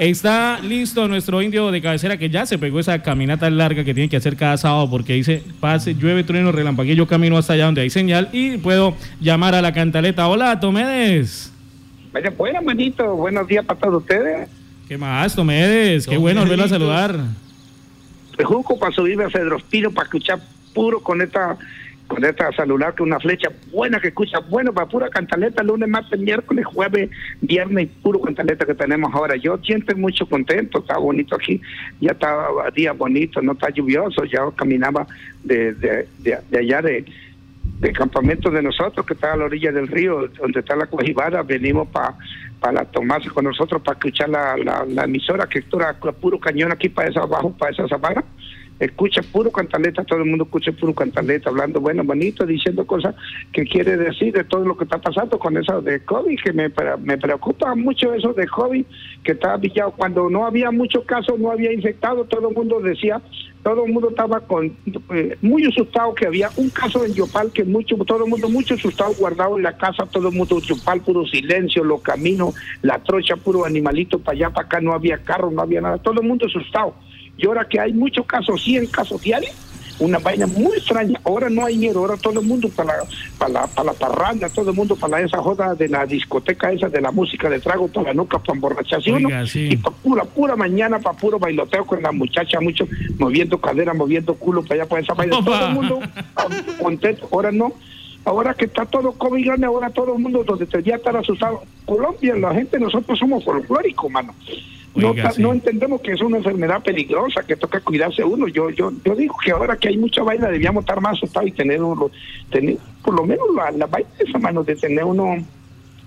Está listo nuestro indio de cabecera que ya se pegó esa caminata larga que tiene que hacer cada sábado porque dice, pase, llueve, trueno, relampagueo, yo camino hasta allá donde hay señal y puedo llamar a la cantaleta. Hola, Tomedes. Vaya, buena, manito. Buenos días para todos ustedes. ¿Qué más, Tomedes? Qué bueno volverlo a saludar. De Junco para subirme a Cedrospino para escuchar puro con esta con esta celular que una flecha buena que escucha, bueno, para pura cantaleta, lunes, martes, miércoles, jueves, viernes, puro cantaleta que tenemos ahora. Yo siento mucho contento, está bonito aquí, ya está día bonito, no está lluvioso, ya caminaba de, de, de, allá de del campamento de nosotros que está a la orilla del río, donde está la cojibada, venimos para para tomarse con nosotros, para escuchar la, la, emisora que está puro cañón aquí para esa abajo, para esa sabana escucha puro cantaleta, todo el mundo escucha puro cantaleta, hablando bueno, bonito, diciendo cosas que quiere decir de todo lo que está pasando con eso de COVID, que me, me preocupa mucho eso de COVID, que está pillado. Cuando no había muchos casos, no había infectado, todo el mundo decía, todo el mundo estaba con eh, muy asustado que había un caso en Yopal que mucho, todo el mundo mucho asustado, guardado en la casa, todo el mundo Yopal, puro silencio, los caminos, la trocha, puro animalito para allá, para acá, no había carro, no había nada, todo el mundo asustado y ahora que hay muchos casos, 100 casos diarios, una vaina muy extraña. Ahora no hay miedo, ahora todo el mundo para la, para la, para la parranda, todo el mundo para esa joda de la discoteca esa de la música de trago para la nuca, para emborracharse uno. Y para pura, pura mañana, para puro bailoteo con la muchacha, mucho moviendo cadera, moviendo culo para allá, para esa vaina. Todo el mundo contento. Ahora no. Ahora que está todo COVID grande, ahora todo el mundo donde ya estar asustado. Colombia, la gente, nosotros somos folclóricos, mano no, no entendemos que es una enfermedad peligrosa, que toca cuidarse uno. Yo yo yo digo que ahora que hay mucha vaina debíamos estar más asustados y tener, uno, tener por lo menos la, la vaina de esa mano de tener uno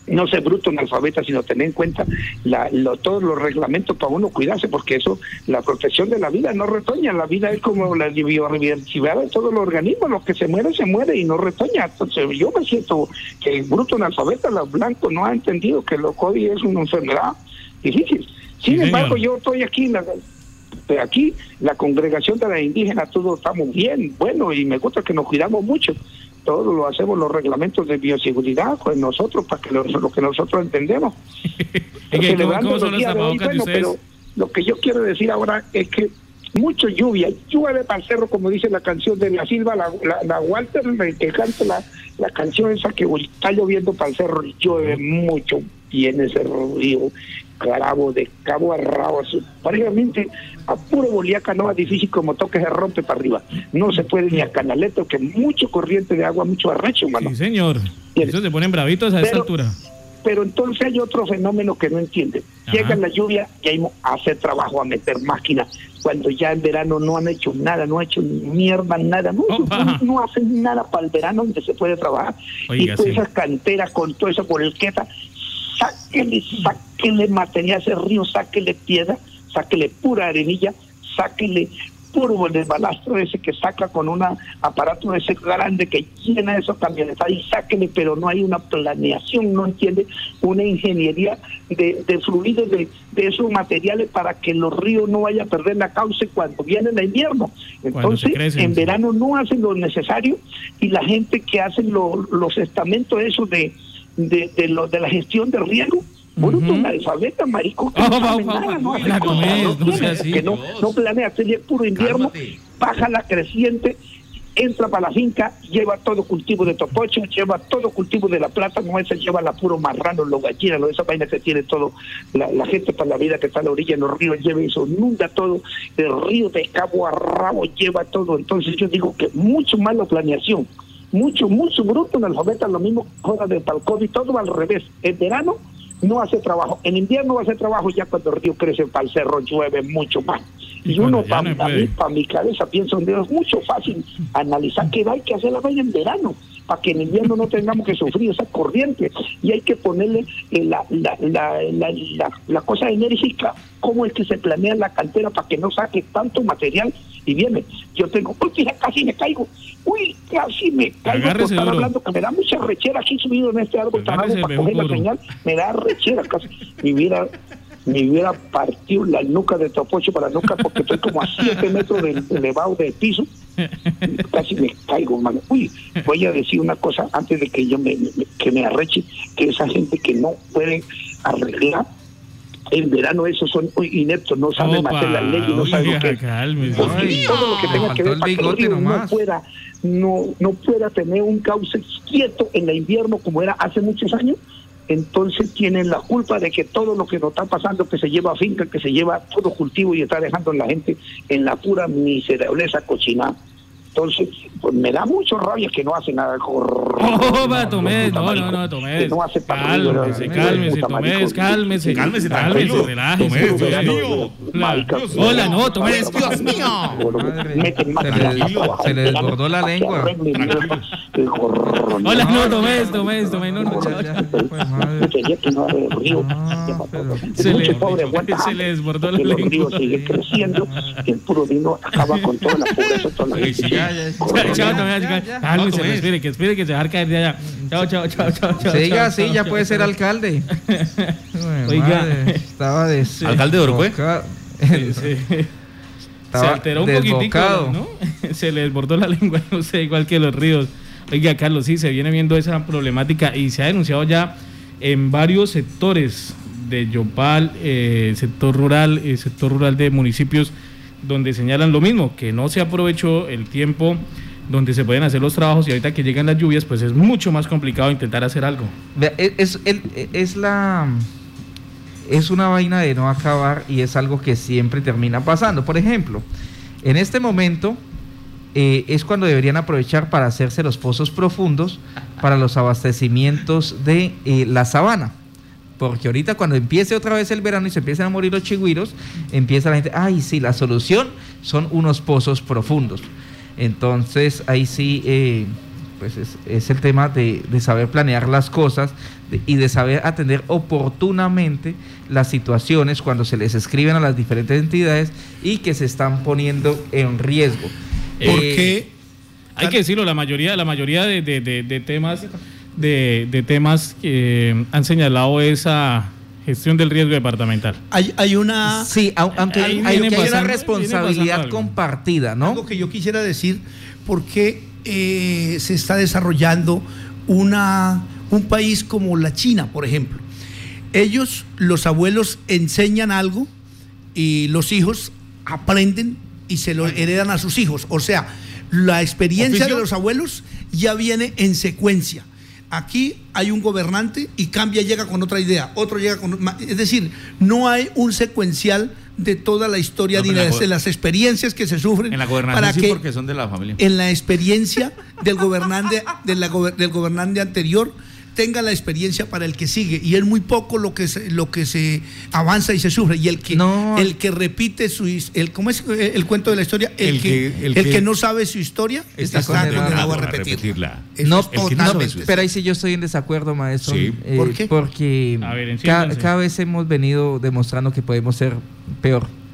no ser bruto analfabeta, sino tener en cuenta la, todos los reglamentos para uno cuidarse, porque eso, la protección de la vida no retoña, la vida es como la biodiversidad de todos los organismos, los que se mueren, se mueren y no retoña. Entonces yo me siento que el bruto analfabeta, los blancos, no ha entendido que lo COVID es una enfermedad difícil sin embargo, yo estoy aquí, la, aquí la congregación de las indígenas, todos estamos bien, bueno, y me gusta que nos cuidamos mucho. Todo lo hacemos los reglamentos de bioseguridad, pues nosotros, para que lo, que nosotros entendemos. pero lo que yo quiero decir ahora es que mucho lluvia, llueve para el cerro, como dice la canción de la Silva, la, la, Walter, que canta la, la canción esa que está lloviendo para el cerro, llueve mucho, y en ese río Carabo, de cabo a rabo, prácticamente a puro boliaca no es difícil como toque se rompe para arriba. No se puede ni a canaleto, que mucho corriente de agua, mucho arrecho, mano. Sí, señor. Eso se ponen bravitos a esa altura. Pero entonces hay otro fenómeno que no entiende. Llega la lluvia y hay a hacer trabajo, a meter máquinas, cuando ya en verano no han hecho nada, no han hecho mierda, nada, no, no, hacen nada para el verano donde se puede trabajar. y toda esa cantera con toda esa bolqueta sáquele, sáquele material a ese río, sáquele piedra, sáquele pura arenilla, sáquele puro el balastro ese que saca con un aparato ese grande que llena esos camionetas y sáquele, pero no hay una planeación, no entiende una ingeniería de, de fluidos de, de, esos materiales para que los ríos no vayan a perder la cauce cuando viene el invierno. Entonces, en verano no hacen lo necesario y la gente que hace los estamentos esos de de, de, lo, de la gestión de riego. Bueno, uh -huh. alfabeta, marico, que no no, no, planea hacer puro invierno, baja la creciente, entra para la finca, lleva todo cultivo de topocho, lleva todo cultivo de la plata, no ese lleva la puro marrano, los gallinas, esa vaina que tiene todo, la, la, gente para la vida que está a la orilla en los ríos lleva eso, inunda todo, el río de cabo a rabo lleva todo, entonces yo digo que mucho más la planeación, mucho, mucho bruto en alfabeta, lo mismo juega de y todo al revés. En verano no hace trabajo, en invierno va a hacer trabajo ya cuando el río crece para el cerro llueve mucho más. Y, uno, para mi, mi cabeza, pienso en es mucho fácil analizar qué hay que hacer la vaina en verano, para que en invierno no tengamos que sufrir esa corriente. Y hay que ponerle eh, la, la, la, la, la cosa enérgica, cómo es que se planea la cantera para que no saque tanto material y viene. Yo tengo, uy, casi me caigo, uy, casi me caigo por estar hablando, que me da mucha rechera aquí subido en este árbol para coger la señal, me da rechera casi. Mi vida me hubiera partido la nuca de Topocho para la nuca porque estoy como a 7 metros de elevado del piso. Casi me caigo, mano. Uy, voy a decir una cosa antes de que yo me, que me arreche, que esa gente que no puede arreglar En verano esos son ineptos, no saben Opa, hacer la ley y no saben lo oiga, que cálmese. Porque Ay, todo lo que tenga que ver para que el río no pueda, no, no pueda tener un cauce quieto en el invierno como era hace muchos años, entonces tienen la culpa de que todo lo que nos está pasando, que se lleva a finca, que se lleva todo cultivo y está dejando a la gente en la pura miserableza cochina. Entonces, pues me da mucho rabia que no hacen nada. Oh, va, Tomés, no, no, no, Tomés. Que no hace Cálmese, cálmese, Tomés, cálmese. Cálmese, tranquilo. relájese. Tomés, Dios Hola, mío. Hola, no, Tomés. Dios mío. Se le- desbordó la lengua. El gorrón. Hola, no, Tomés, Tomés, Tomés, no, chao. Pues, que Se le- se desbordó la porque el río lengua. sigue creciendo y el puro vino acaba con toda la pobreza de toda la ya, ya, Chao, No, Tomés. espere, que espere que se va a caer de allá. Chao, chao, chao, chao. Siga chao, así, ya puede ser alcalde. Oiga. Estaba des... ¿Alcalde de desbocado. Sí, sí. Se alteró un poquitico, desbocado. ¿no? Se le desbordó la lengua, no sé, igual que los ríos. Oiga, Carlos, sí, se viene viendo esa problemática y se ha denunciado ya en varios sectores de Yopal, eh, sector rural, eh, sector rural de municipios, donde señalan lo mismo, que no se aprovechó el tiempo donde se pueden hacer los trabajos y ahorita que llegan las lluvias, pues es mucho más complicado intentar hacer algo. E, Es, el- es la es una vaina de no acabar y es algo que siempre termina pasando. Por ejemplo, en este momento eh, es cuando deberían aprovechar para hacerse los pozos profundos para los abastecimientos de eh, la sabana. Porque ahorita cuando empiece otra vez el verano y se empiezan a morir los chigüiros, empieza la gente, ay, sí, la solución son unos pozos profundos. Entonces ahí sí, eh, pues es, el tema de, saber planear las cosas y de saber atender oportunamente las situaciones cuando se les escriben a las diferentes entidades y que se están poniendo en riesgo. Porque Eh, Hay que decirlo, la mayoría, la mayoría de, de- de- de temas de, de temas que han señalado esa gestión del riesgo departamental. hay, hay una Sí, aunque hay, una responsabilidad compartida, ¿no? algo que yo quisiera decir, porque eh, se está desarrollando una, un país como la China, por ejemplo. Ellos, los abuelos, enseñan algo y los hijos aprenden y se lo heredan a sus hijos. O sea, la experiencia ¿Oficio? de los abuelos ya viene en secuencia. Aquí hay un gobernante y cambia, llega con otra idea, otro llega con... Es decir, no hay un secuencial de toda la historia No, de la las, go- de las experiencias que se sufren En la gobernación para sí, que porque son de la familia. en la experiencia del gobernante, de la gober- del gobernante anterior tenga la experiencia para el que sigue y es muy poco lo que se, lo que se avanza y se sufre y el que No. el que repite su el cómo es el, cuento de la historia el, El que, que- el, el que, que no sabe su historia Está está, condenado condenado a a repetir repetirla. No, es el que no sabe totalmente su- Pero ahí sí yo estoy en desacuerdo, maestro. Sí. Eh, ¿Por qué? Porque A ver, ca- cada vez hemos venido demostrando que podemos ser peor.